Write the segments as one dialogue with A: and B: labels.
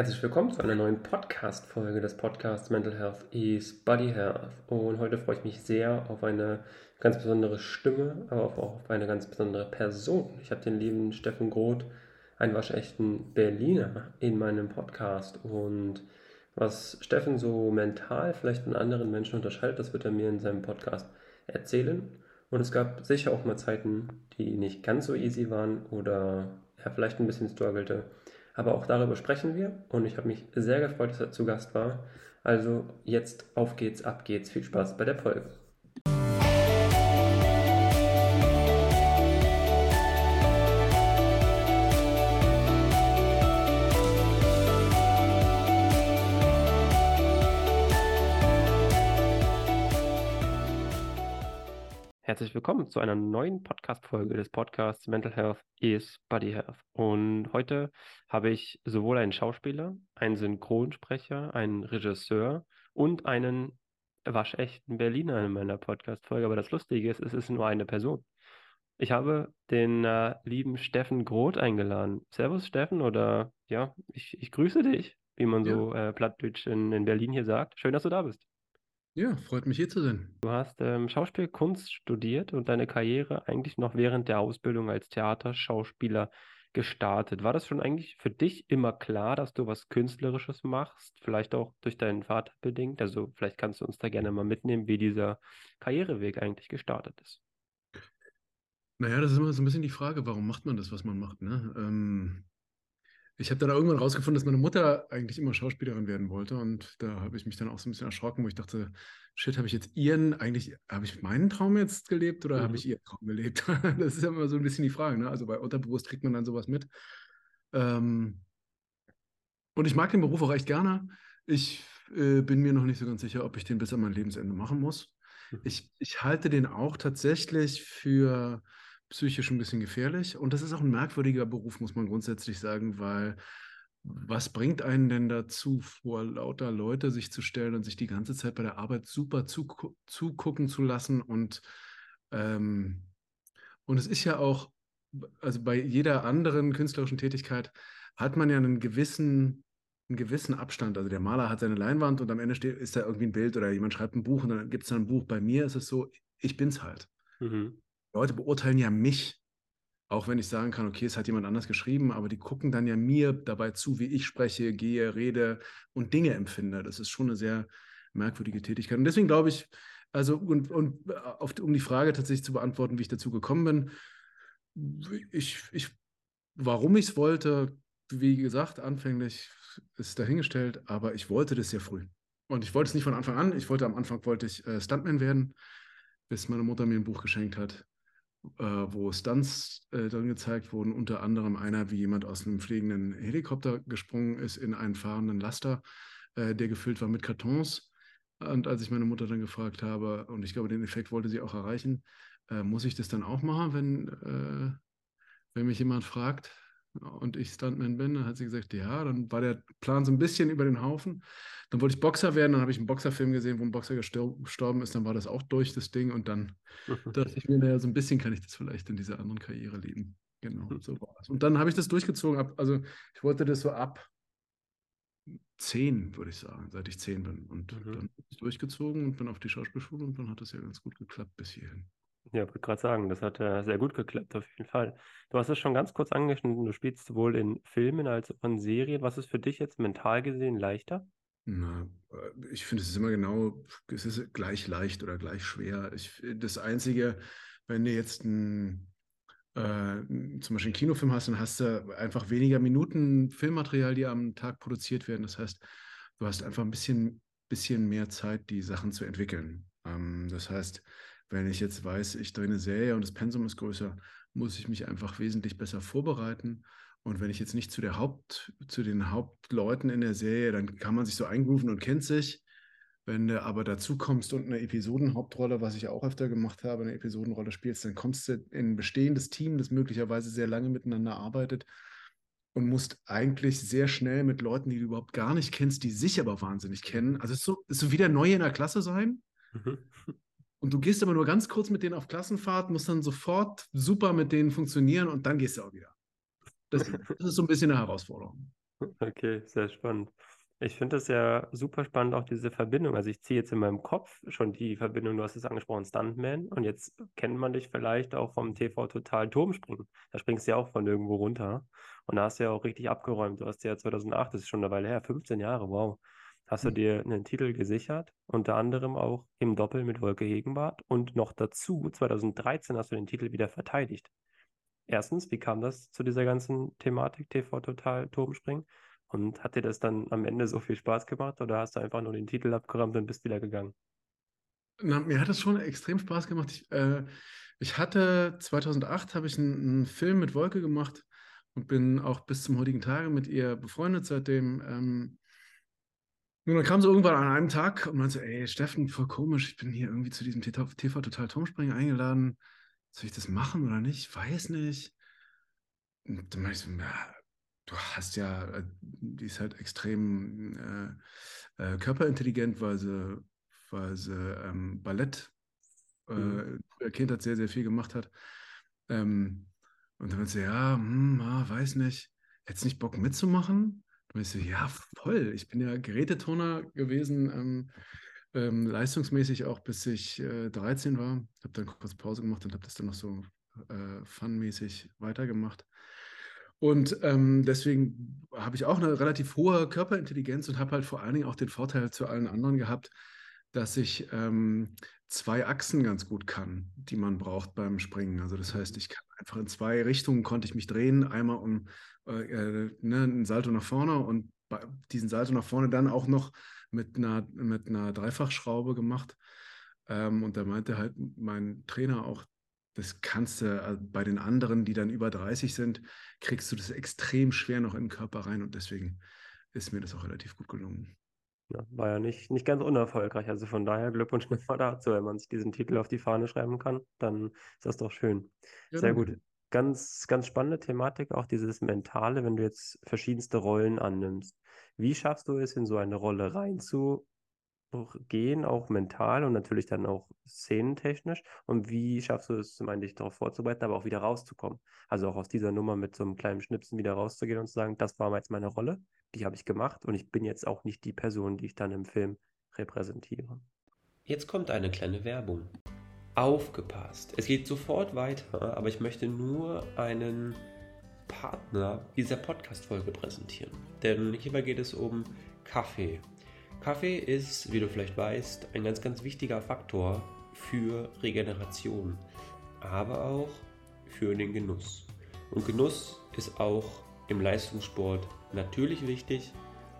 A: Herzlich willkommen zu einer neuen Podcast-Folge des Podcasts Mental Health is Body Health. Und heute freue ich mich sehr auf eine ganz besondere Stimme, aber auch auf eine ganz besondere Person. Ich habe den lieben Steffen Groth, einen waschechten Berliner, in meinem Podcast. Und was Steffen so mental vielleicht von anderen Menschen unterscheidet, das wird er mir in seinem Podcast erzählen. Und es gab sicher auch mal Zeiten, die nicht ganz so easy waren oder er vielleicht ein bisschen struggelte. Aber auch darüber sprechen wir und ich habe mich sehr gefreut, dass er zu Gast war. Also jetzt auf geht's, ab geht's. Viel Spaß bei der Folge. Herzlich willkommen zu einer neuen Podcast-Folge des Podcasts Mental Health is Body Health. Und heute habe ich sowohl einen Schauspieler, einen Synchronsprecher, einen Regisseur und einen waschechten Berliner in meiner Podcast-Folge. Aber das Lustige ist, es ist nur eine Person. Ich habe den äh, lieben Steffen Groth eingeladen. Servus, Steffen, oder ja, ich, ich grüße dich, wie man ja. so äh, plattdeutsch in, in Berlin hier sagt. Schön, dass du da bist.
B: Ja, freut mich hier zu sein.
A: Du hast ähm, Schauspielkunst studiert und deine Karriere eigentlich noch während der Ausbildung als Theaterschauspieler gestartet. War das schon eigentlich für dich immer klar, dass du was Künstlerisches machst? Vielleicht auch durch deinen Vater bedingt? Also vielleicht kannst du uns da gerne mal mitnehmen, wie dieser Karriereweg eigentlich gestartet ist.
B: Naja, das ist immer so ein bisschen die Frage, warum macht man das, was man macht? Ne? Ähm, ich habe dann irgendwann rausgefunden, dass meine Mutter eigentlich immer Schauspielerin werden wollte. Und da habe ich mich dann auch so ein bisschen erschrocken, wo ich dachte, shit, habe ich jetzt ihren, eigentlich, habe ich meinen Traum jetzt gelebt oder mhm. habe ich ihren Traum gelebt? das ist ja immer so ein bisschen die Frage. Ne? Also bei Unterbewusst kriegt man dann sowas mit. Ähm, und ich mag den Beruf auch echt gerne. Ich äh, bin mir noch nicht so ganz sicher, ob ich den bis an mein Lebensende machen muss. Mhm. Ich, ich halte den auch tatsächlich für psychisch ein bisschen gefährlich. Und das ist auch ein merkwürdiger Beruf, muss man grundsätzlich sagen, weil was bringt einen denn dazu, vor lauter Leute sich zu stellen und sich die ganze Zeit bei der Arbeit super zugucken zu lassen? Und, ähm, und es ist ja auch, also bei jeder anderen künstlerischen Tätigkeit hat man ja einen gewissen, einen gewissen Abstand. Also der Maler hat seine Leinwand und am Ende steht, ist da irgendwie ein Bild oder jemand schreibt ein Buch und dann gibt es dann ein Buch. Bei mir ist es so, ich bin's halt. Mhm. Leute beurteilen ja mich, auch wenn ich sagen kann, okay, es hat jemand anders geschrieben, aber die gucken dann ja mir dabei zu, wie ich spreche, gehe, rede und Dinge empfinde. Das ist schon eine sehr merkwürdige Tätigkeit. Und deswegen glaube ich, also und, und auf, um die Frage tatsächlich zu beantworten, wie ich dazu gekommen bin, ich, ich, warum ich es wollte, wie gesagt, anfänglich ist dahingestellt, aber ich wollte das sehr früh. Und ich wollte es nicht von Anfang an. Ich wollte am Anfang wollte ich äh, Stuntman werden, bis meine Mutter mir ein Buch geschenkt hat äh, wo Stunts äh, dann gezeigt wurden, unter anderem einer, wie jemand aus einem fliegenden Helikopter gesprungen ist in einen fahrenden Laster, äh, der gefüllt war mit Kartons. Und als ich meine Mutter dann gefragt habe, und ich glaube, den Effekt wollte sie auch erreichen, äh, muss ich das dann auch machen, wenn, äh, wenn mich jemand fragt und ich Stuntman bin? Dann hat sie gesagt, ja, dann war der Plan so ein bisschen über den Haufen. Dann wollte ich Boxer werden, dann habe ich einen Boxerfilm gesehen, wo ein Boxer gestorben ist, dann war das auch durch, das Ding. Und dann dachte ich mir, naja, so ein bisschen kann ich das vielleicht in dieser anderen Karriere leben. Genau, mhm. so war es. Und dann habe ich das durchgezogen. Ab, also ich wollte das so ab zehn, würde ich sagen, seit ich zehn bin. Und mhm. dann habe ich durchgezogen und bin auf die Schauspielschule und dann hat das ja ganz gut geklappt bis hierhin.
A: Ja, wollte gerade sagen, das hat äh, sehr gut geklappt, auf jeden Fall. Du hast es schon ganz kurz angeschnitten, du spielst sowohl in Filmen als auch in Serien. Was ist für dich jetzt mental gesehen leichter?
B: Na, äh, ich finde, es ist immer genau, es ist gleich leicht oder gleich schwer. Ich, das Einzige, wenn du jetzt ein, äh, zum Beispiel einen Kinofilm hast, dann hast du einfach weniger Minuten Filmmaterial, die am Tag produziert werden. Das heißt, du hast einfach ein bisschen, bisschen mehr Zeit, die Sachen zu entwickeln. Ähm, das heißt, wenn ich jetzt weiß, ich drehe eine Serie und das Pensum ist größer, muss ich mich einfach wesentlich besser vorbereiten und wenn ich jetzt nicht zu der Haupt, zu den Hauptleuten in der Serie, dann kann man sich so eingrooven und kennt sich. Wenn du aber dazu kommst und eine Episodenhauptrolle, was ich auch öfter gemacht habe, eine Episodenrolle spielst, dann kommst du in ein bestehendes Team, das möglicherweise sehr lange miteinander arbeitet und musst eigentlich sehr schnell mit Leuten, die du überhaupt gar nicht kennst, die sich aber wahnsinnig kennen. Also es ist so, ist so wieder neu in der Klasse sein. Und du gehst aber nur ganz kurz mit denen auf Klassenfahrt, musst dann sofort super mit denen funktionieren und dann gehst du auch wieder. Das, das ist so ein bisschen eine Herausforderung.
A: Okay, sehr spannend. Ich finde das ja super spannend, auch diese Verbindung. Also ich ziehe jetzt in meinem Kopf schon die Verbindung, du hast es angesprochen, Stuntman. Und jetzt kennt man dich vielleicht auch vom TV Total Turmspringen. Da springst du ja auch von irgendwo runter. Und da hast du ja auch richtig abgeräumt. Du hast ja 2008, das ist schon eine Weile her, 15 Jahre, wow. Hast du dir einen Titel gesichert, unter anderem auch im Doppel mit Wolke Hegenbart. Und noch dazu, 2013 hast du den Titel wieder verteidigt. Erstens, wie kam das zu dieser ganzen Thematik TV Total Turmspringen? Und hat dir das dann am Ende so viel Spaß gemacht oder hast du einfach nur den Titel abgeräumt und bist wieder gegangen?
B: Na, mir hat es schon extrem Spaß gemacht. Ich, äh, ich hatte 2008 habe ich einen, einen, Film mit Wolke gemacht und bin auch bis zum heutigen Tage mit ihr befreundet seitdem. Ähm, und dann kam sie irgendwann an einem Tag und meinte so, ey, Steffen, voll komisch, ich bin hier irgendwie zu diesem TV, Total Turmspringen eingeladen. Soll ich das machen oder nicht? Ich weiß nicht. Und dann meinte ich so, ja, du hast ja, äh, die ist halt extrem äh, äh, körperintelligent, weil sie, weil sie ähm, Ballett äh, mhm. Kindheit sehr, sehr viel gemacht hat. Ähm, und dann meinte sie, ja, hm, ah, weiß nicht, hättest nicht Bock mitzumachen? Und ich so, ja, voll. Ich bin ja Gerätetoner gewesen, ähm, ähm, leistungsmäßig auch bis ich äh, 13 war. Habe dann kurz Pause gemacht und habe das dann noch so äh, funmäßig weitergemacht. Und ähm, deswegen habe ich auch eine relativ hohe Körperintelligenz und habe halt vor allen Dingen auch den Vorteil zu allen anderen gehabt, dass ich ähm, zwei Achsen ganz gut kann, die man braucht beim Springen. Also das heißt, ich kann einfach in zwei Richtungen konnte ich mich drehen, einmal um äh, äh ne, einen Salto nach vorne und diesen Salto nach vorne dann auch noch mit einer, mit einer Dreifachschraube gemacht. Ähm, und da meinte halt mein Trainer auch, das kannst du äh, bei den anderen, die dann über 30 sind, kriegst du das extrem schwer noch in den Körper rein und deswegen ist mir das auch relativ gut gelungen.
A: Ja, war ja nicht, nicht ganz unerfolgreich. Also von daher Glückwunsch nochmal dazu. Wenn man sich diesen Titel auf die Fahne schreiben kann, dann ist das doch schön. Ja, Sehr gut. Ganz, ganz spannende Thematik, auch dieses Mentale, wenn du jetzt verschiedenste Rollen annimmst. Wie schaffst du es, in so eine Rolle reinzu gehen, auch mental und natürlich dann auch szenentechnisch? Und wie schaffst du es, zum einen dich darauf vorzubereiten, aber auch wieder rauszukommen? Also auch aus dieser Nummer mit so einem kleinen Schnipsen wieder rauszugehen und zu sagen, das war jetzt meine Rolle, die habe ich gemacht und ich bin jetzt auch nicht die Person, die ich dann im Film repräsentiere. Jetzt kommt eine kleine Werbung. Aufgepasst! Es geht sofort weiter, aber ich möchte nur einen Partner dieser Podcast-Folge präsentieren. Denn hierbei geht es um Kaffee. Kaffee ist, wie du vielleicht weißt, ein ganz, ganz wichtiger Faktor für Regeneration, aber auch für den Genuss. Und Genuss ist auch im Leistungssport natürlich wichtig.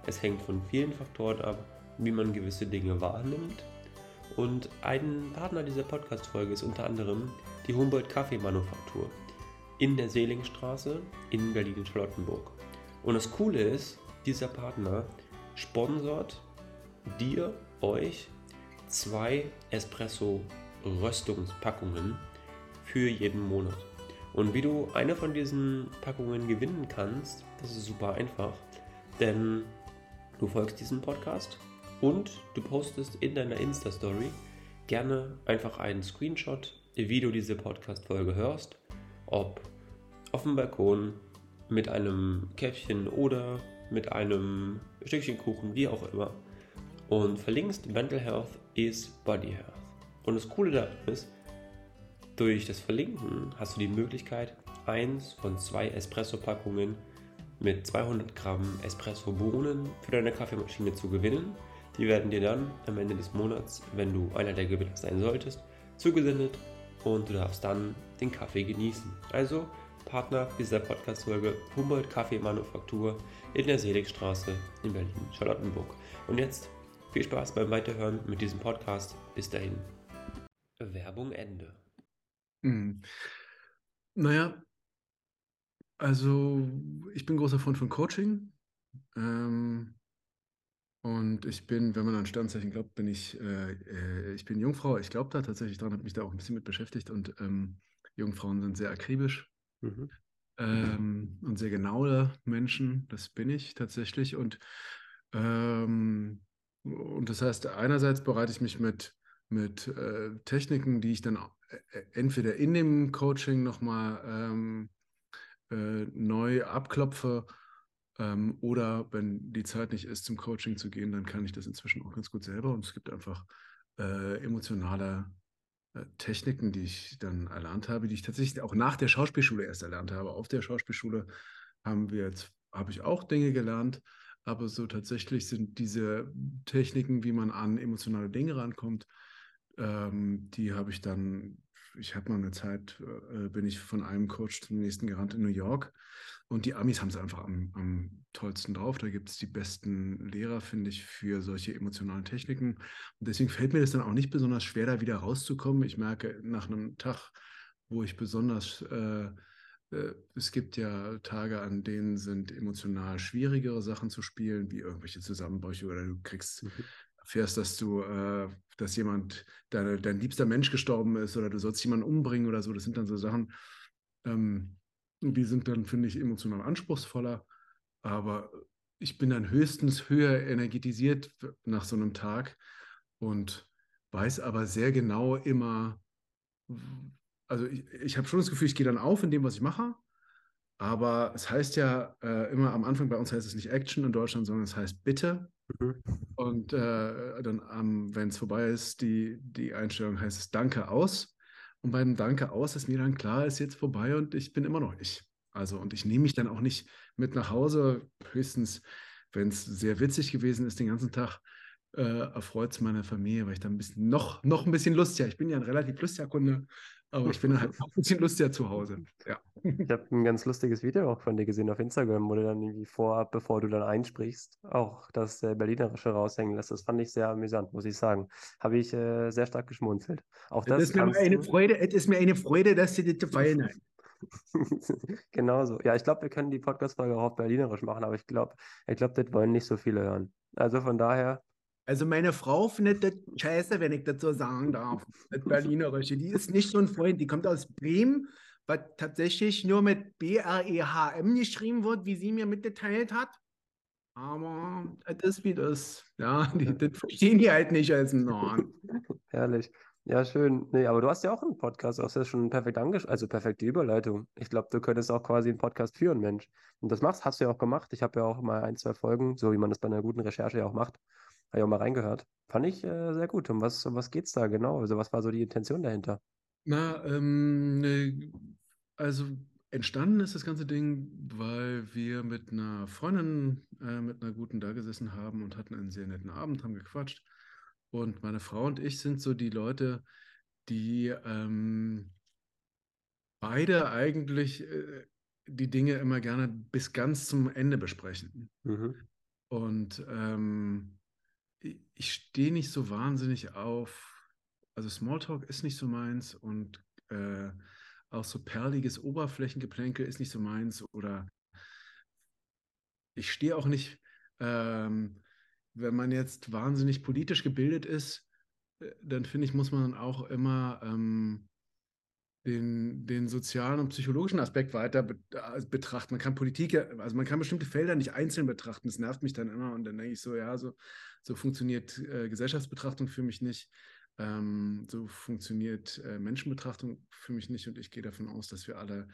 A: Es hängt von vielen Faktoren ab, wie man gewisse Dinge wahrnimmt. Und ein Partner dieser Podcast-Folge ist unter anderem die Humboldt Kaffeemanufaktur in der Seelingstraße in Berlin-Charlottenburg. Und das Coole ist, dieser Partner sponsort dir, euch, zwei Espresso-Röstungspackungen für jeden Monat. Und wie du eine von diesen Packungen gewinnen kannst, das ist super einfach. Denn du folgst diesem Podcast und du postest in deiner Insta-Story gerne einfach einen Screenshot, wie du diese Podcast-Folge hörst. Ob auf dem Balkon, mit einem Käffchen oder mit einem Stückchen Kuchen, wie auch immer und verlinkst Mental Health is Body Health. Und das Coole daran ist, durch das Verlinken hast du die Möglichkeit, eins von zwei Espresso-Packungen mit 200 Gramm Espresso-Bohnen für deine Kaffeemaschine zu gewinnen. Die werden dir dann am Ende des Monats, wenn du einer der Gewinner sein solltest, zugesendet und du darfst dann den Kaffee genießen. Also Partner dieser Podcast-Folge Humboldt Kaffeemanufaktur in der Seligstraße in Berlin-Charlottenburg. Und jetzt viel Spaß beim Weiterhören mit diesem Podcast. Bis dahin. Werbung Ende.
B: Hm. Naja, also ich bin großer Freund von Coaching. Ähm, und ich bin, wenn man an Sternzeichen glaubt, bin ich, äh, äh, ich bin Jungfrau. Ich glaube da tatsächlich dran, habe mich da auch ein bisschen mit beschäftigt. Und ähm, Jungfrauen sind sehr akribisch mhm. ähm, und sehr genaue Menschen. Das bin ich tatsächlich. Und ähm, und das heißt, einerseits bereite ich mich mit, mit äh, Techniken, die ich dann äh, entweder in dem Coaching nochmal ähm, äh, neu abklopfe Ähm, oder wenn die Zeit nicht ist, zum Coaching zu gehen, dann kann ich das inzwischen auch ganz gut selber. Und es gibt einfach äh, emotionale äh, Techniken, die ich dann erlernt habe, die ich tatsächlich auch nach der Schauspielschule erst erlernt habe. Auf der Schauspielschule haben wir jetzt, habe ich auch Dinge gelernt, aber so tatsächlich sind diese Techniken, wie man an emotionale Dinge rankommt, ähm, die habe ich dann ich habe mal eine Zeit, äh, bin ich von einem Coach zum nächsten gerannt in New York. Und die Amis haben es einfach am, am, tollsten drauf. Da gibt es die besten Lehrer, finde ich, für solche emotionalen Techniken. Und deswegen fällt mir das dann auch nicht besonders schwer, da wieder rauszukommen. Ich merke nach einem Tag, wo ich besonders, äh, es gibt ja Tage, an denen sind emotional schwierigere Sachen zu spielen, wie irgendwelche Zusammenbrüche oder du kriegst mhm erfährst, dass du, äh, dass jemand, deine, dein liebster Mensch gestorben ist oder du sollst jemanden umbringen oder so, das sind dann so Sachen, ähm, die sind dann, finde ich, emotional anspruchsvoller. Aber ich bin dann höchstens höher energetisiert nach so einem Tag und weiß aber sehr genau immer, also ich, ich habe schon das Gefühl, ich gehe dann auf in dem, was ich mache. Aber es heißt ja äh, immer am Anfang bei uns heißt es nicht Action in Deutschland, sondern es heißt Bitte. Mhm. Und äh, dann, ähm, wenn es vorbei ist, die, die Einstellung heißt es Danke aus. Und beim Danke aus ist mir dann klar, ist jetzt vorbei und ich bin immer noch ich. Also, und ich nehme mich dann auch nicht mit nach Hause, höchstens, wenn es sehr witzig gewesen ist den ganzen Tag, äh, erfreut es meine Familie, weil ich dann ein bisschen noch, noch ein bisschen lustiger, ich bin ja ein relativ lustiger Kunde, aber ich bin halt auch ein bisschen lustiger zu Hause. Ja.
A: Ich habe ein ganz lustiges Video auch von dir gesehen auf Instagram, wo du dann irgendwie vorab, bevor du dann einsprichst, auch das äh, Berlinerische raushängen lässt. Das fand ich sehr amüsant, muss ich sagen. Habe ich äh, sehr stark geschmunzelt.
B: Auch das, das ist mir eine Freude, es ist mir eine Freude, dass dir das gefallen hat.
A: genau so. Ja, ich glaube, wir können die Podcast-Folge auch auf Berlinerisch machen, aber ich glaube, ich glaube, das wollen nicht so viele hören. Also von daher,
B: also meine Frau findet das scheiße, wenn ich das so sagen darf. Das Berlinerische. Die ist nicht so ein Freund. Die kommt aus Bremen, was tatsächlich nur mit B-R-E-H-M geschrieben wird, wie sie mir mitgeteilt hat. Aber das ist wie das. Ja, die, das verstehen die halt nicht als Norden.
A: Herrlich. Ja, schön. Nee, aber du hast ja auch einen Podcast, du hast ja schon perfekt angeschaut, also perfekte Überleitung. Ich glaube, du könntest auch quasi einen Podcast führen, Mensch. Und das machst, hast du ja auch gemacht. Ich habe ja auch mal ein, zwei Folgen, so wie man das bei einer guten Recherche ja auch macht, habe ich auch mal reingehört. Fand ich äh, sehr gut. Um was, um was geht es da genau? Also, was war so die Intention dahinter?
B: Na, ähm, ne, also entstanden ist das ganze Ding, weil wir mit einer Freundin, äh, mit einer guten da gesessen haben und hatten einen sehr netten Abend, haben gequatscht. Und meine Frau und ich sind so die Leute, die ähm, beide eigentlich äh, die Dinge immer gerne bis ganz zum Ende besprechen. Mhm. Und ähm, ich stehe nicht so wahnsinnig auf, also Smalltalk ist nicht so meins und äh, auch so perliges Oberflächengeplänkel ist nicht so meins oder ich stehe auch nicht, ähm, wenn man jetzt wahnsinnig politisch gebildet ist, äh, dann finde ich, muss man auch immer ähm, den, den sozialen und psychologischen Aspekt weiter äh, betrachten. Man kann Politik, also man kann bestimmte Felder nicht einzeln betrachten. Das nervt mich dann immer und dann denke ich so, ja, so, so funktioniert äh, Gesellschaftsbetrachtung für mich nicht. Ähm, so funktioniert äh, Menschenbetrachtung für mich nicht und ich gehe davon aus, dass wir alle,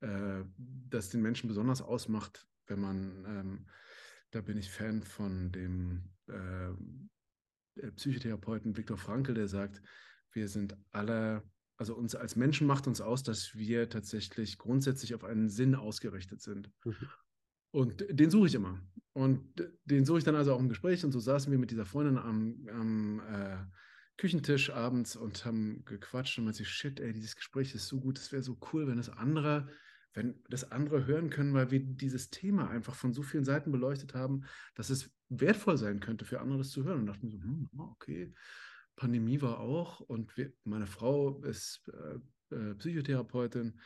B: äh, dass den Menschen besonders ausmacht, wenn man, ähm, da bin ich Fan von dem äh, Psychotherapeuten Viktor Frankl, der sagt, wir sind alle also uns als Menschen macht uns aus, dass wir tatsächlich grundsätzlich auf einen Sinn ausgerichtet sind. Mhm. Und den suche ich immer. Und den suche ich dann also auch im Gespräch. Und so saßen wir mit dieser Freundin am, am äh, Küchentisch abends und haben gequatscht und man sich, shit, ey, dieses Gespräch ist so gut, es wäre so cool, wenn das andere, wenn das andere hören können, weil wir dieses Thema einfach von so vielen Seiten beleuchtet haben, dass es wertvoll sein könnte für andere, das zu hören. Und dachte mir so, hm, okay. Pandemie war auch und wir, meine Frau ist äh, äh, Psychotherapeutin.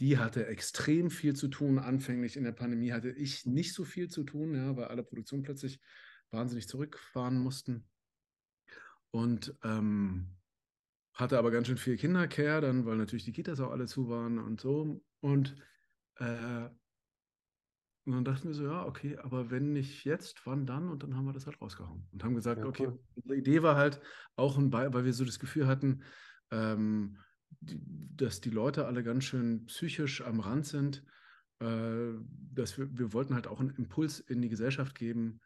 B: Die hatte extrem viel zu tun. Anfänglich in der Pandemie hatte ich nicht so viel zu tun, ja, weil alle Produktionen plötzlich wahnsinnig zurückfahren mussten. Und ähm, hatte aber ganz schön viel Kindercare, dann, weil natürlich die Kitas auch alle zu waren und so. Und äh, und dann dachten wir so, ja, okay, aber wenn nicht jetzt, wann dann? Und dann haben wir das halt rausgehauen und haben gesagt, ja, okay, cool. unsere Idee war halt auch, ein Be weil wir so das Gefühl hatten, ähm, die, dass die Leute alle ganz schön psychisch am Rand sind äh, dass wir, wir wollten halt auch einen Impuls in die Gesellschaft geben,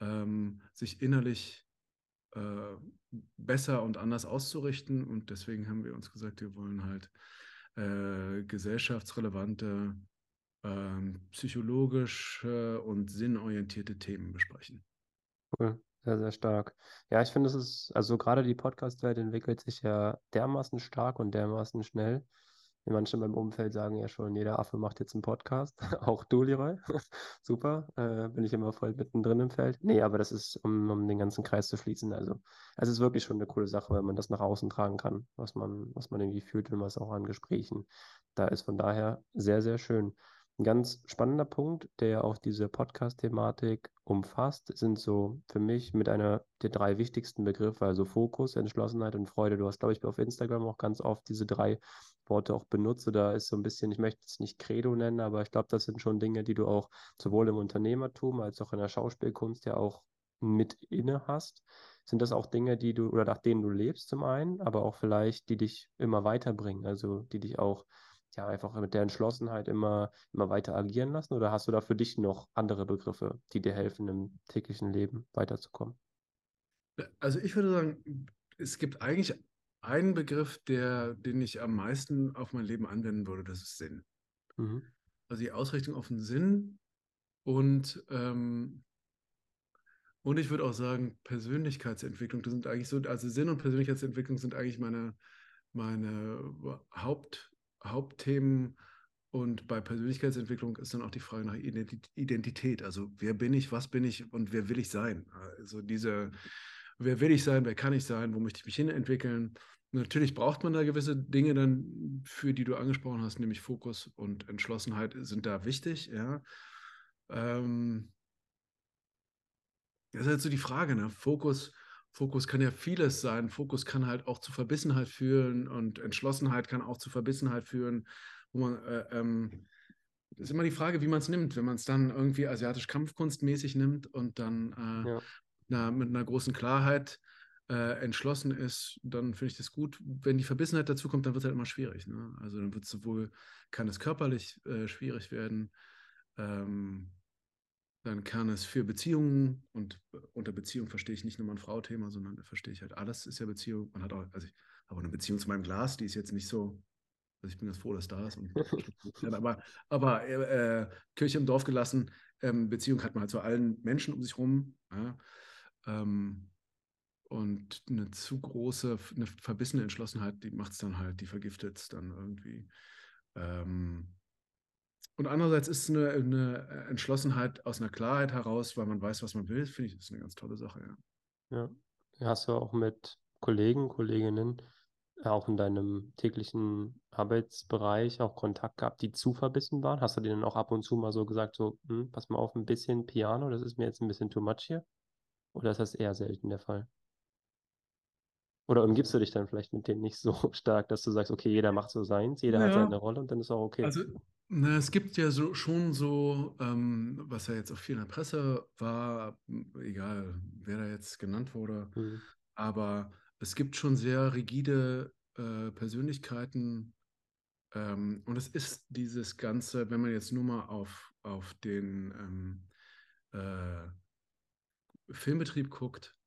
B: ähm, sich innerlich äh, besser und anders auszurichten. Und deswegen haben wir uns gesagt, wir wollen halt äh, gesellschaftsrelevante, ähm, psychologische und sinnorientierte Themen besprechen.
A: Cool, sehr, sehr stark. Ja, ich finde, es ist, also gerade die Podcast-Welt entwickelt sich ja dermaßen stark und dermaßen schnell. Manche in meinem Umfeld sagen ja schon, jeder Affe macht jetzt einen Podcast. Auch du, Leroy. Super. Äh, bin ich immer voll mittendrin im Feld. Nee, aber das ist, um, um den ganzen Kreis zu fließen. Also, es ist wirklich schon eine coole Sache, wenn man das nach außen tragen kann, was man, was man irgendwie fühlt, wenn man es auch an Gesprächen da ist. Von daher sehr, sehr schön. Ein ganz spannender Punkt, der auch diese Podcast-Thematik umfasst, sind so für mich mit einer der drei wichtigsten Begriffe, also Fokus, Entschlossenheit und Freude. Du hast, glaube ich, auf Instagram auch ganz oft diese drei Worte auch benutzt. Da ist so ein bisschen, ich möchte es nicht Credo nennen, aber ich glaube, das sind schon Dinge, die du auch sowohl im Unternehmertum als auch in der Schauspielkunst ja auch mit inne hast. Sind das auch Dinge, die du oder nach denen du lebst zum einen, aber auch vielleicht, die dich immer weiterbringen, also die dich auch ja, einfach mit der Entschlossenheit immer, immer weiter agieren lassen? Oder hast du da für dich noch andere Begriffe, die dir helfen, im täglichen Leben weiterzukommen?
B: Also ich würde sagen, es gibt eigentlich einen Begriff, der, den ich am meisten auf mein Leben anwenden würde, das ist Sinn. Mhm. Also die Ausrichtung auf den Sinn und, ähm, und ich würde auch sagen, Persönlichkeitsentwicklung, das sind eigentlich so, also Sinn und Persönlichkeitsentwicklung sind eigentlich meine, meine Haupt, Hauptthemen. Und bei Persönlichkeitsentwicklung ist dann auch die Frage nach Identität. Also wer bin ich, was bin ich und wer will ich sein? Also diese, wer will ich sein, wer kann ich sein, wo möchte ich mich hin entwickeln? Natürlich braucht man da gewisse Dinge dann, für die du angesprochen hast, nämlich Fokus und Entschlossenheit sind da wichtig, ja. Ähm, das ist halt so die Frage, ne? Fokus, Fokus kann ja vieles sein. Fokus kann halt auch zu Verbissenheit führen und Entschlossenheit kann auch zu Verbissenheit führen, wo man äh, ähm, ist immer die Frage, wie man es nimmt. Wenn man es dann irgendwie asiatisch kampfkunstmäßig nimmt und dann äh, ja. na, mit einer großen Klarheit äh, entschlossen ist, dann finde ich das gut. Wenn die Verbissenheit dazu kommt, dann wird es halt immer schwierig. Ne? Also dann wird es sowohl, kann es körperlich äh, schwierig werden, ähm, dann kann es für Beziehungen und äh, unter Beziehung verstehe ich nicht nur ein Frau-Thema, sondern verstehe ich halt alles ist ja Beziehung. Man hat auch, also ich habe eine Beziehung zu meinem Glas, die ist jetzt nicht so, also ich bin ganz froh, dass da ist. Aber aber äh, äh, Kirche im Dorf gelassen, ähm, Beziehung hat man halt zu allen Menschen um sich rum. Ja? Ähm, und eine zu große, eine verbissene Entschlossenheit, die macht es dann halt, die vergiftet es dann irgendwie. Ähm, und andererseits ist eine, eine Entschlossenheit aus einer Klarheit heraus, weil man weiß, was man will, finde ich, ist eine ganz tolle Sache,
A: ja. Ja, hast du auch mit Kollegen, Kolleginnen, auch in deinem täglichen Arbeitsbereich auch Kontakt gehabt, die zu verbissen waren? Hast du denen auch ab und zu mal so gesagt, so, hm, pass mal auf, ein bisschen Piano, das ist mir jetzt ein bisschen too much hier? Oder ist das eher selten der Fall? Oder umgibst du dich dann vielleicht mit denen nicht so stark, dass du sagst, okay, jeder macht so seins, jeder ja. hat seine Rolle und dann ist auch okay.
B: Also na, es gibt ja so, schon so, ähm, was ja jetzt auch viel in der Presse war, egal wer da jetzt genannt wurde, mhm. aber es gibt schon sehr rigide äh, Persönlichkeiten. Ähm, und es ist dieses Ganze, wenn man jetzt nur mal auf, auf den ähm, äh, Filmbetrieb guckt,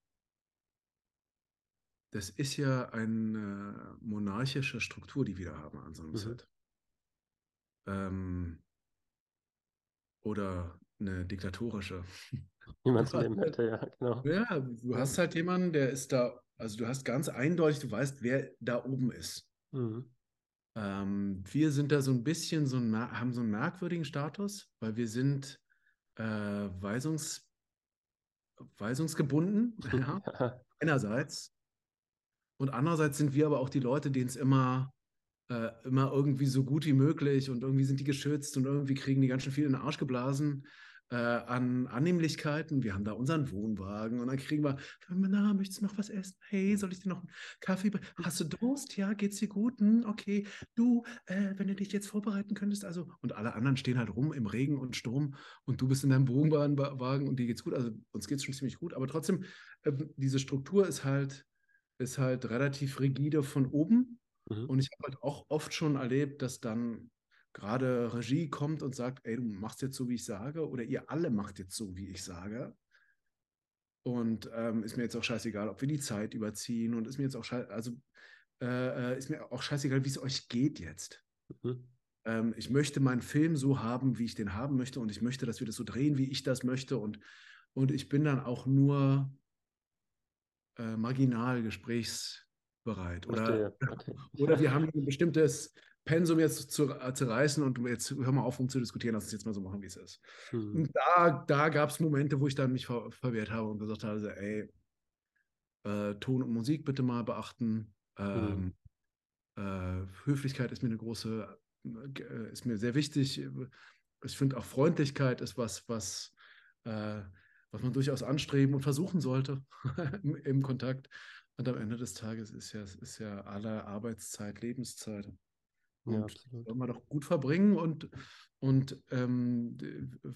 B: das ist ja eine monarchische Struktur, die wir da haben an so einem mhm. Set ähm, oder eine diktatorische.
A: Wie man es nehmen hätte, ja, genau.
B: Ja, du hast halt jemanden, der ist da, also du hast ganz eindeutig, du weißt, wer da oben ist. Mhm. Ähm, wir sind da so ein bisschen so ein, haben so einen merkwürdigen Status, weil wir sind äh, weisungs, weisungsgebunden, ja. einerseits. Und andererseits sind wir aber auch die Leute, denen es immer äh, immer irgendwie so gut wie möglich und irgendwie sind die geschützt und irgendwie kriegen die ganz schön viel in den Arsch geblasen äh, an Annehmlichkeiten. Wir haben da unseren Wohnwagen und dann kriegen wir, na, möchtest du noch was essen? Hey, soll ich dir noch einen Kaffee? Hast du Durst? Ja, geht's dir gut? Hm, okay, du, äh, wenn du dich jetzt vorbereiten könntest, also, und alle anderen stehen halt rum im Regen und Sturm und du bist in deinem Wohnwagen und dir geht's gut. Also uns geht's schon ziemlich gut, aber trotzdem, äh, diese Struktur ist halt, ist halt relativ rigide von oben Mhm. Und ich habe halt auch oft schon erlebt, dass dann gerade Regie kommt und sagt, ey, du machst jetzt so, wie ich sage, oder ihr alle macht jetzt so, wie ich sage. Und ähm, ist mir jetzt auch scheißegal, ob wir die Zeit überziehen und ist mir jetzt auch scheißegal, also äh, äh, ist mir auch scheißegal, wie es euch geht jetzt. Mhm. Ähm, ich möchte meinen Film so haben, wie ich den haben möchte und ich möchte, dass wir das so drehen, wie ich das möchte und, und ich bin dann auch nur äh, marginal gesprächsbereit. Oder, okay. oder wir haben ein bestimmtes Pensum jetzt zu, äh, zu reißen und jetzt hör mal auf, um zu diskutieren, lass uns jetzt mal so machen, wie es ist. Mhm. Und da, da gab es Momente, wo ich dann mich ver verwehrt habe und gesagt habe, ey, äh, Ton und Musik bitte mal beachten. Ähm, mhm. äh, Höflichkeit ist mir eine große, äh, ist mir sehr wichtig. Ich finde auch Freundlichkeit ist was, was, äh, was man durchaus anstreben und versuchen sollte im, im, Kontakt. Und am Ende des Tages ist ja, ist ja alle Arbeitszeit, Lebenszeit. Und ja, absolut. wollen wir doch gut verbringen und, und ähm,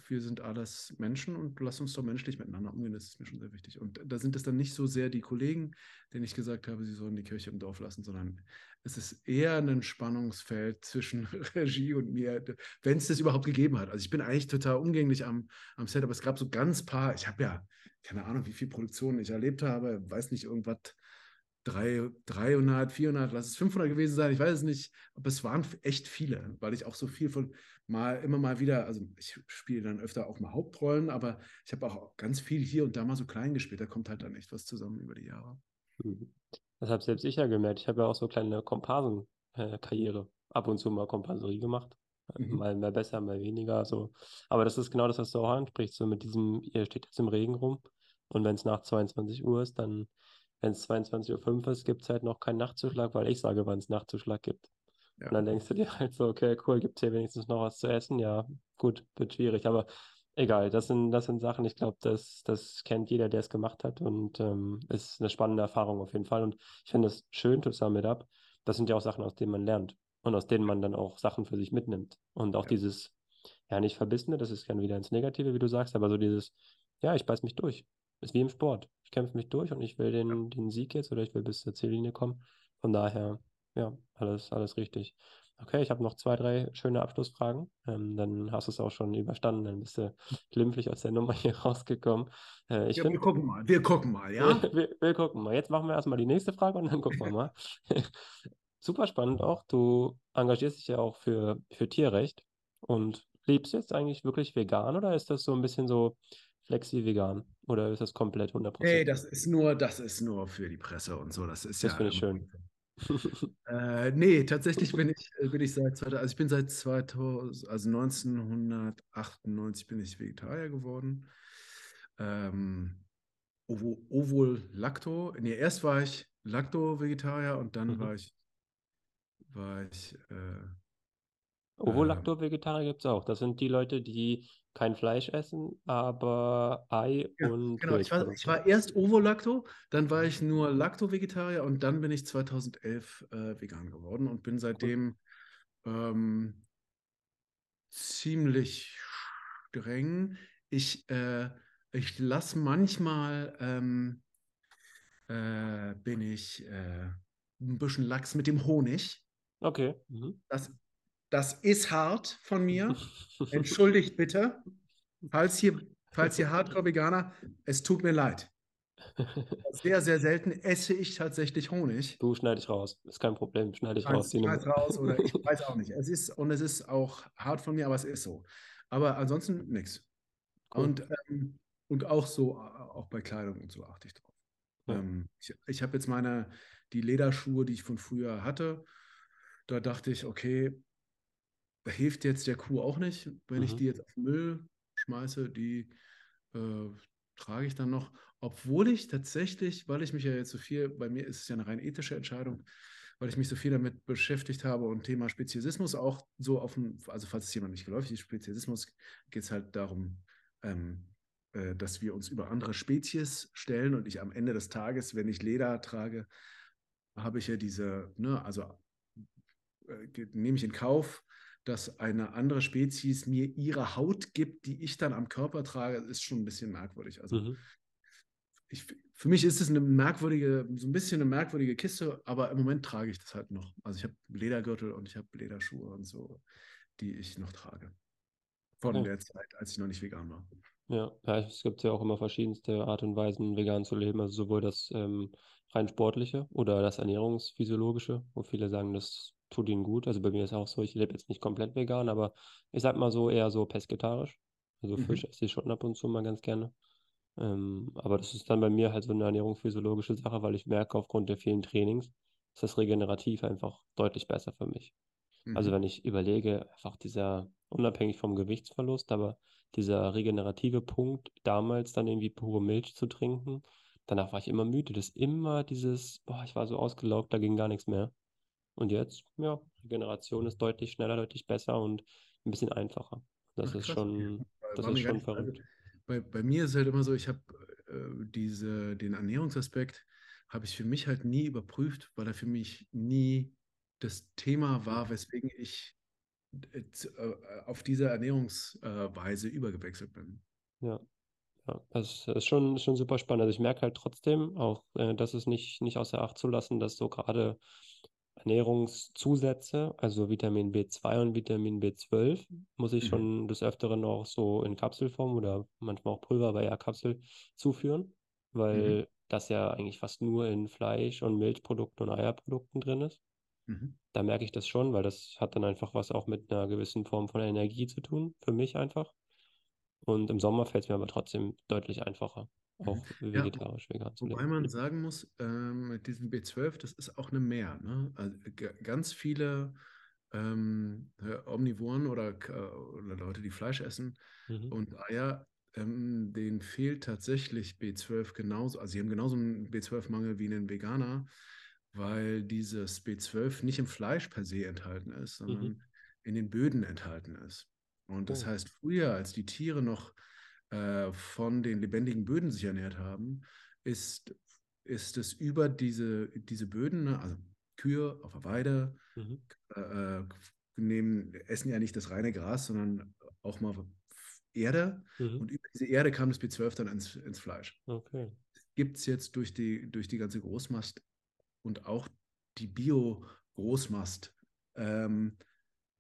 B: wir sind alles Menschen und lass uns doch menschlich miteinander umgehen, das ist mir schon sehr wichtig. Und da sind es dann nicht so sehr die Kollegen, denen ich gesagt habe, sie sollen die Kirche im Dorf lassen, sondern es ist eher ein Spannungsfeld zwischen Regie und mir, wenn es das überhaupt gegeben hat. Also ich bin eigentlich total umgänglich am, am Set, aber es gab so ganz paar, ich habe ja keine Ahnung, wie viele Produktionen ich erlebt habe, weiß nicht, irgendwas drei, 300, 400, lass es 500 gewesen sein, ich weiß es nicht, aber es waren echt viele, weil ich auch so viel von mal, immer mal wieder, also ich spiele dann öfter auch mal Hauptrollen, aber ich habe auch ganz viel hier und da mal so klein gespielt, da kommt halt dann echt was zusammen über die Jahre.
A: Mhm. Das habe selbst ich ja gemerkt, ich habe ja auch so kleine Komparsen-Karriere, ab und zu mal Komparserie gemacht. Mhm. Mal mehr besser, mal weniger. So. Aber das ist genau das, was du auch ansprichst. So mit diesem, ihr steht jetzt im Regen rum und wenn es nach 22 Uhr ist, dann wenn es 22.05 Uhr ist, gibt es halt noch keinen Nachtzuschlag, weil ich sage, wann es Nachtzuschlag gibt. Ja. Und dann denkst du dir halt so, okay, cool, gibt es hier wenigstens noch was zu essen? Ja, gut, wird schwierig, aber egal, das sind, das sind Sachen, ich glaube, das, das kennt jeder, der es gemacht hat und ähm, ist eine spannende Erfahrung auf jeden Fall. Und ich finde es schön, to sum it up, das sind ja auch Sachen, aus denen man lernt und aus denen man dann auch Sachen für sich mitnimmt. Und auch ja. dieses, ja, nicht Verbissene, das ist gerne wieder ins Negative, wie du sagst, aber so dieses, ja, ich beiß mich durch. Ist wie im Sport. Kämpfe mich durch und ich will den, den Sieg jetzt oder ich will bis zur Ziellinie kommen. Von daher, ja, alles, alles richtig. Okay, ich habe noch zwei, drei schöne Abschlussfragen. Ähm, dann hast du es auch schon überstanden. Dann bist du glimpflich aus der Nummer hier rausgekommen.
B: Äh, ja, find, wir gucken mal, wir gucken mal, ja?
A: wir, wir, wir, gucken mal. Jetzt machen wir erstmal die nächste Frage und dann gucken wir mal. Super spannend auch. Du engagierst dich ja auch für, für Tierrecht und lebst jetzt eigentlich wirklich vegan oder ist das so ein bisschen so flexi-vegan? Oder ist das komplett 100%?
B: Nee, das ist nur, das ist nur für die Presse und so. Das ist
A: das
B: ja.
A: finde ich schön.
B: äh, nee, tatsächlich bin ich, äh, bin ich seit, also ich bin seit 2000, also 1998 bin ich Vegetarier geworden. Ähm, Ovo, Ovol Lacto. Nee, erst war ich Lacto-Vegetarier und dann mhm. war ich, war ich äh,
A: Ovo-Lacto-Vegetarier gibt es auch. Das sind die Leute, die kein Fleisch essen, aber Ei ja, und
B: genau. Ich war, ich war, erst Ovo-Lacto, dann war ich nur Lacto-Vegetarier und dann bin ich 2011 äh, vegan geworden und bin seitdem ähm, ziemlich streng. Ich, äh, ich lasse manchmal, ähm, äh, bin ich äh, ein bisschen Lachs mit dem Honig.
A: Okay. Mhm.
B: Das das ist hart von mir. Entschuldigt bitte. Falls hier, falls hier Hardcore-Veganer, es tut mir leid. Sehr, sehr selten esse ich tatsächlich Honig.
A: Du schneide ich raus. Ist kein Problem. Schneide ich raus.
B: Schneid raus oder ich weiß auch nicht. Es ist, und es ist auch hart von mir, aber es ist so. Aber ansonsten nichts. Cool. Und, ähm, und auch so, auch bei Kleidung und so achte ich drauf. Ja. Ähm, ich ich habe jetzt meine, die Lederschuhe, die ich von früher hatte, da dachte ich, okay, hilft jetzt der Kuh auch nicht, wenn mhm. ich die jetzt auf den Müll schmeiße, die äh, trage ich dann noch, obwohl ich tatsächlich, weil ich mich ja jetzt so viel, bei mir ist es ja eine rein ethische Entscheidung, weil ich mich so viel damit beschäftigt habe und Thema Speziesismus auch so auf dem, also falls es jemand nicht geläufig ist, Speziesismus geht es halt darum, ähm, äh, dass wir uns über andere Spezies stellen und ich am Ende des Tages, wenn ich Leder trage, habe ich ja diese, ne, also äh, nehme ich in Kauf, dass eine andere Spezies mir ihre Haut gibt, die ich dann am Körper trage, ist schon ein bisschen merkwürdig. Also mhm. ich, für mich ist es eine merkwürdige, so ein bisschen eine merkwürdige Kiste, aber im Moment trage ich das halt noch. Also ich habe Ledergürtel und ich habe Lederschuhe und so. die ich noch trage. Von
A: Okay.
B: der Zeit, als ich noch nicht vegan war.
A: Ja, ja, es gibt ja auch immer verschiedenste Art und Weisen, vegan zu leben. Also sowohl das ähm, rein sportliche oder das ernährungsphysiologische, wo viele sagen, das tut ihnen gut. Also bei mir ist auch so, ich lebe jetzt nicht komplett vegan, aber ich sag mal so eher so pesketarisch. Also Fisch
B: Mhm.
A: esse ich schon ab und zu mal ganz gerne. Ähm, aber das ist dann bei mir halt so eine ernährungsphysiologische Sache, weil ich merke, aufgrund der vielen Trainings ist das regenerativ einfach deutlich besser für mich. Also
B: Mhm.
A: wenn ich überlege, einfach dieser, unabhängig vom Gewichtsverlust, aber dieser regenerative Punkt, damals dann irgendwie pure Milch zu trinken, danach war ich immer müde. Das ist immer dieses, boah, ich war so ausgelaugt, da ging gar nichts mehr. Und jetzt, ja, Regeneration ist deutlich schneller, deutlich besser und ein bisschen einfacher. Das
B: Ach
A: ist
B: krass,
A: schon, das
B: war
A: ist schon verrückt.
B: bei, bei mir ist es halt immer so, ich habe äh, diese, den Ernährungsaspekt habe ich für mich halt nie überprüft, weil er für mich nie das Thema war, weswegen ich äh, äh, auf diese Ernährungsweise übergewechselt bin.
A: Ja. Ja, das ist schon, schon super spannend. Also ich merke halt trotzdem auch, äh, dass es nicht, nicht außer Acht zu lassen, dass so gerade Ernährungszusätze, also Vitamin B2 und Vitamin B12, muss ich
B: Mhm.
A: schon des Öfteren auch so in Kapselform oder manchmal auch Pulver, aber eher Kapsel zuführen,
B: Mhm.
A: weil das ja eigentlich fast nur in Fleisch- und Milchprodukten und Eierprodukten drin ist.
B: Mhm.
A: Da merke ich das schon, weil das hat dann einfach was auch mit einer gewissen Form von Energie zu tun, für mich einfach. Und im Sommer fällt es mir aber trotzdem deutlich einfacher,
B: Mhm.
A: auch
B: Ja,
A: vegetarisch, vegan zu
B: wobei
A: leben.
B: man sagen muss, ähm, mit diesem B12, das ist auch eine Mehr. Ne? Also, g- ganz viele ähm, äh, Omnivoren oder, oder Leute, die Fleisch essen
A: Mhm.
B: und Eier, ähm, denen fehlt tatsächlich B12 genauso. Also sie haben genauso einen B12-Mangel wie ein Veganer, weil dieses B12 nicht im Fleisch per se enthalten ist,
A: Mhm.
B: sondern in den Böden enthalten ist. Und das
A: Oh.
B: heißt, früher, als die Tiere noch äh, von den lebendigen Böden sich ernährt haben, ist, ist es über diese, diese Böden, ne, also Kühe auf der Weide,
A: Mhm.
B: äh, nehmen, essen ja nicht das reine Gras, sondern auch mal Erde.
A: Mhm.
B: Und über diese Erde kam das B12 dann ins, ins Fleisch.
A: Okay.
B: Gibt es jetzt durch die, durch die ganze Großmast und auch die Bio-Großmast, ähm,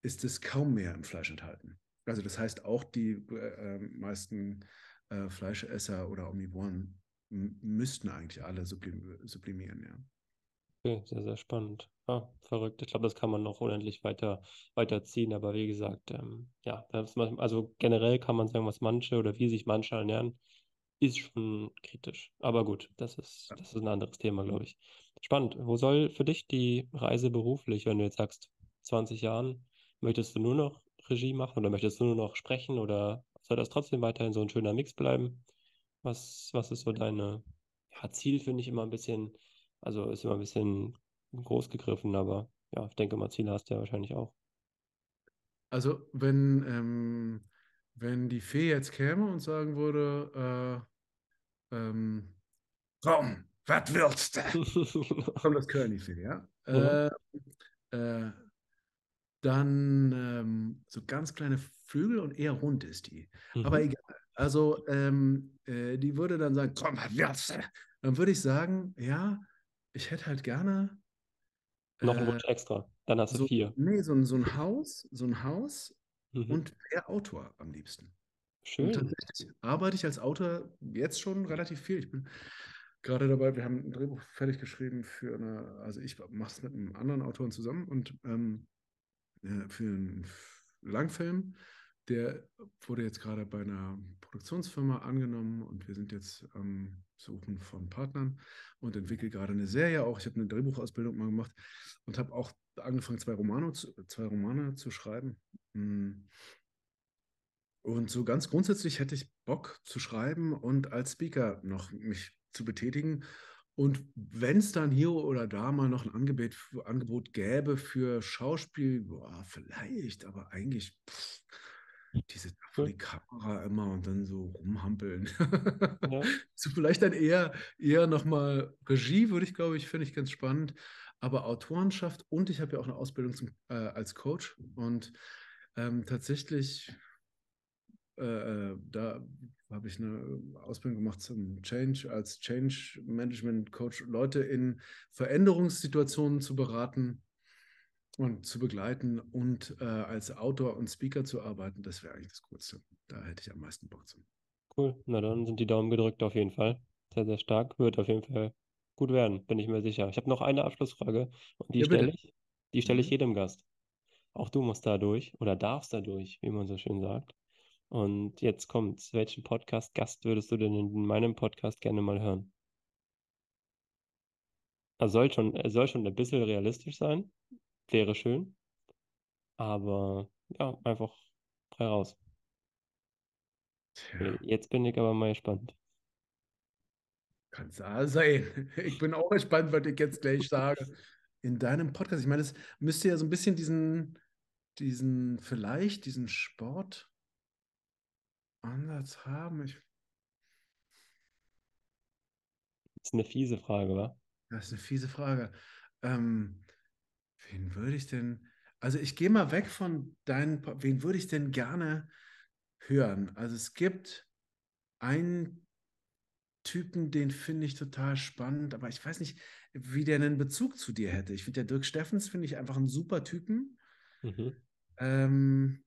B: ist es kaum mehr im Fleisch enthalten. Also das heißt, auch die äh, äh, meisten äh, Fleischesser oder Omnivoren müssten eigentlich alle sublim sublimieren, ja.
A: Okay, sehr, sehr spannend. Ah, verrückt. Ich glaube, das kann man noch unendlich weiter, weiter ziehen, aber wie gesagt, ähm, ja, also generell kann man sagen, was manche oder wie sich manche ernähren, ist schon kritisch. Aber gut, das ist, das ist ein anderes Thema, glaube ich. Spannend. Wo soll für dich die Reise beruflich, wenn du jetzt sagst, 20 Jahren, möchtest du nur noch Regie machen oder möchtest du nur noch sprechen oder soll das trotzdem weiterhin so ein schöner Mix bleiben? Was, was ist so deine, ja, Ziel finde ich immer ein bisschen, also ist immer ein bisschen groß gegriffen, aber ja, ich denke mal, Ziele hast du ja wahrscheinlich auch.
B: Also wenn, ähm, wenn die Fee jetzt käme und sagen würde, äh, ähm, komm, was willst du? Komm, das Fee, ja?
A: Mhm.
B: Äh, äh, dann ähm, so ganz kleine Flügel und eher rund ist die. Aber
A: Mhm.
B: egal. Also ähm, äh, die würde dann sagen, komm? Dann würde ich sagen, ja, ich hätte halt gerne
A: Noch ein
B: äh,
A: Wunsch extra. Dann hast du
B: so,
A: vier.
B: nee, so, ein- so ein Haus, so ein Haus
A: Mhm.
B: und der Autor am liebsten. Und
A: Schön.
B: tatsächlich arbeite ich als Autor jetzt schon relativ viel. Ich bin gerade dabei, wir haben ein Drehbuch fertig geschrieben für eine, also ich mache es mit einem anderen Autoren zusammen und ähm, äh, für einen Langfilm. Der wurde jetzt gerade bei einer Produktionsfirma angenommen und wir sind jetzt am Suchen von Partnern und entwickle gerade eine Serie auch. Ich habe eine Drehbuchausbildung mal gemacht und habe auch angefangen, zwei Romane, zwei Romane zu schreiben. Mm. Und so ganz grundsätzlich hätte ich Bock zu schreiben und als Speaker noch mich zu betätigen. Und wenn es dann hier oder da mal noch ein Angebot, Angebot gäbe für Schauspiel, boah, vielleicht, aber eigentlich pff, diese vor die Kamera immer und dann so rumhampeln.
A: Ja.
B: so vielleicht dann eher, eher nochmal Regie, würde ich, glaube ich, finde ich ganz spannend. Aber Autorenschaft und ich habe ja auch eine Ausbildung zum, äh, als Coach und ähm, tatsächlich äh, äh, da habe ich eine Ausbildung gemacht zum Change, als Change Management Coach, Leute in Veränderungssituationen zu beraten. und zu begleiten und äh, als Autor und Speaker zu arbeiten, das wäre eigentlich das Coolste. Da hätte ich am meisten Bock zu.
A: Cool, na dann sind die Daumen gedrückt auf jeden Fall. Sehr, sehr stark. Wird auf jeden Fall gut werden, bin ich mir sicher. Ich habe noch eine Abschlussfrage und die
B: Ja,
A: stelle ich, die stelle ich
B: Mhm.
A: jedem Gast. Auch du musst da durch oder darfst da durch, wie man so schön sagt. Und jetzt kommt's. Welchen Podcast-Gast würdest du denn in meinem Podcast gerne mal hören? Er soll schon, er soll schon ein bisschen realistisch sein. Wäre schön. Aber ja, einfach frei raus.
B: Tja,
A: Jetzt bin ich aber mal gespannt.
B: kann es sein. Ich bin auch gespannt, was ich jetzt gleich sage. In deinem Podcast, ich meine, es müsste ja so ein bisschen diesen, diesen, vielleicht diesen Sportansatz haben. Ich,
A: ist eine fiese Frage, wa?
B: das ist eine fiese Frage. Ähm, wen würde ich denn, also ich gehe mal weg von deinen, wen würde ich denn gerne hören? Also es gibt einen Typen, den finde ich total spannend, aber ich weiß nicht, wie der einen Bezug zu dir hätte. Ich finde, der Dirk Steffens finde ich einfach einen super Typen.
A: Mhm.
B: Ähm,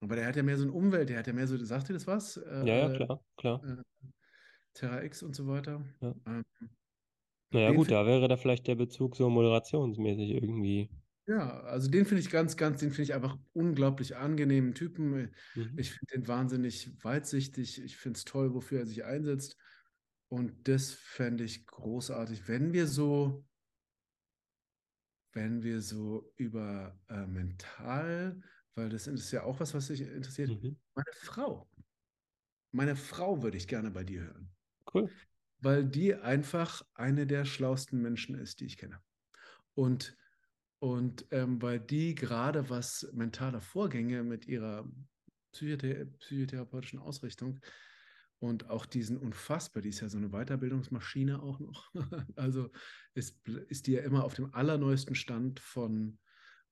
B: aber der hat ja mehr so eine Umwelt, der hat ja mehr so, sagt dir das was?
A: Ja, ja,
B: Äh,
A: klar, klar.
B: äh, Terra X und so weiter.
A: Ja.
B: Ähm,
A: Naja, gut, da wäre da vielleicht der Bezug so moderationsmäßig irgendwie.
B: ja, also den finde ich ganz, ganz, den finde ich einfach unglaublich angenehmen Typen.
A: Mhm.
B: Ich finde den wahnsinnig weitsichtig. Ich finde es toll, wofür er sich einsetzt. Und das fände ich großartig, wenn wir so, wenn wir so über äh, mental, weil das ist ja auch was, was dich interessiert,
A: Mhm.
B: meine Frau. Meine Frau würde ich gerne bei dir hören,
A: Cool.
B: weil die einfach eine der schlauesten Menschen ist, die ich kenne. Und, und ähm, weil die gerade was mentale Vorgänge mit ihrer psychothe psychotherapeutischen Ausrichtung und auch diesen unfassbar, die ist ja so eine Weiterbildungsmaschine auch noch. Also ist, ist die ja immer auf dem allerneuesten Stand von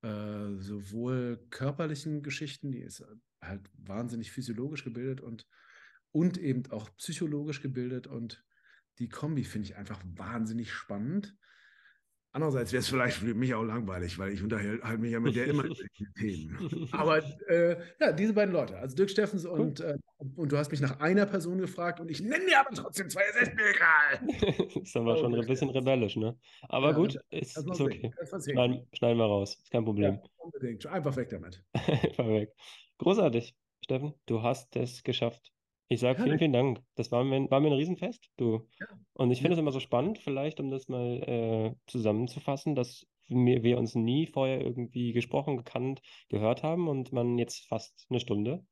B: äh, sowohl körperlichen Geschichten, die ist halt wahnsinnig physiologisch gebildet und, und eben auch psychologisch gebildet. Und die Kombi finde ich einfach wahnsinnig spannend. Andererseits wäre es vielleicht für mich auch langweilig, weil ich unterhalte mich ja mit der immer über Themen. Aber äh, ja, diese beiden Leute, also Dirk Steffens
A: Cool.
B: und, äh, und du hast mich nach einer Person gefragt und ich nenne dir aber trotzdem zwei, es ist mir egal.
A: Ist aber schon
B: Okay.
A: ein bisschen rebellisch, ne? Aber
B: Ja,
A: gut, ist, ist okay. Schneiden, schneiden wir raus. Ist kein Problem.
B: Ja, unbedingt. Einfach weg damit.
A: Einfach weg. Großartig, Steffen. Du hast es geschafft. Ich sage vielen, vielen Dank. Das war mir, war mir ein Riesenfest, du.
B: Ja.
A: Und ich finde es
B: Ja.
A: immer so spannend, vielleicht, um das mal äh, zusammenzufassen, dass wir, wir uns nie vorher irgendwie gesprochen, gekannt, gehört haben und man jetzt fast eine Stunde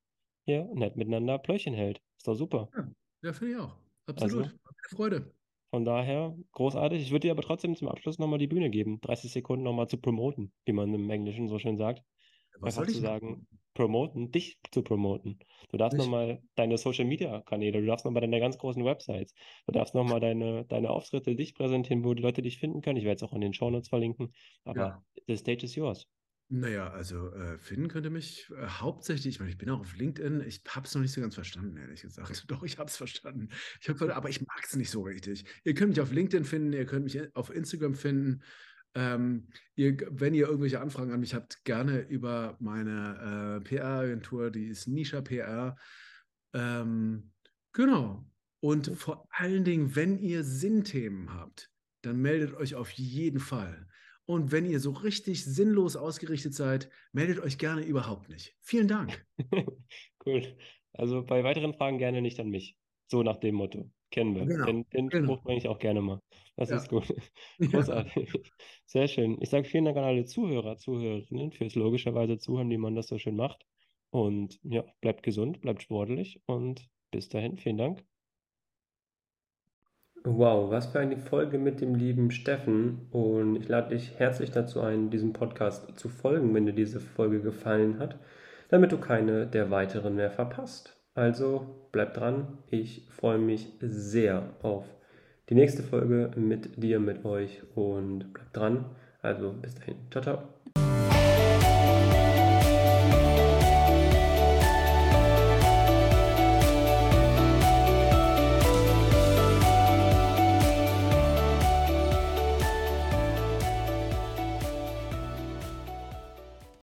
A: hier nett miteinander Pläuchchen hält. Ist doch super.
B: Ja, ja finde ich auch. Absolut.
A: Also,
B: Hat mir Freude.
A: von daher großartig. Ich würde dir aber trotzdem zum Abschluss nochmal die Bühne geben, 30 Sekunden nochmal zu promoten, wie man im Englischen so schön sagt.
B: Was soll
A: zu
B: ich
A: sagen, promoten, dich zu promoten. Du darfst nochmal deine Social Media Kanäle, du darfst nochmal deine ganz großen Websites, du darfst nochmal deine, deine Auftritte, dich präsentieren, wo die Leute dich finden können. Ich werde es auch in den Shownotes verlinken, aber
B: Ja.
A: the stage is yours.
B: Naja, also äh, finden könnte mich äh, hauptsächlich, ich meine, ich bin auch auf LinkedIn, ich habe es noch nicht so ganz verstanden, ehrlich gesagt. Doch, ich habe es verstanden. Ich hab, aber ich mag es nicht so richtig. Ihr könnt mich auf LinkedIn finden, ihr könnt mich auf Instagram finden. Ähm, ihr, wenn ihr irgendwelche Anfragen an mich habt, gerne über meine äh, PR-Agentur, die ist Nisha PR. Ähm, genau. Und vor allen Dingen, wenn ihr Sinnthemen habt, dann meldet euch auf jeden Fall. Und wenn ihr so richtig sinnlos ausgerichtet seid, meldet euch gerne überhaupt nicht. Vielen Dank.
A: Cool. Also bei weiteren Fragen gerne nicht an mich. So nach dem Motto. Kennen wir.
B: Genau,
A: Den, den
B: genau.
A: Spruch bringe ich auch gerne mal. Das
B: Ja.
A: ist gut.
B: Ja.
A: Großartig. Sehr schön. Ich sage vielen Dank an alle Zuhörer, Zuhörerinnen fürs logischerweise Zuhören, wie man das so schön macht. Und ja, bleibt gesund, bleibt sportlich und bis dahin, vielen Dank. Wow, was für eine Folge mit dem lieben Steffen. Und ich lade dich herzlich dazu ein, diesem Podcast zu folgen, wenn dir diese Folge gefallen hat, damit du keine der weiteren mehr verpasst. Also bleib dran. Ich freue mich sehr auf die nächste Folge mit dir, mit euch und bleib dran. Also bis dahin. Ciao, ciao.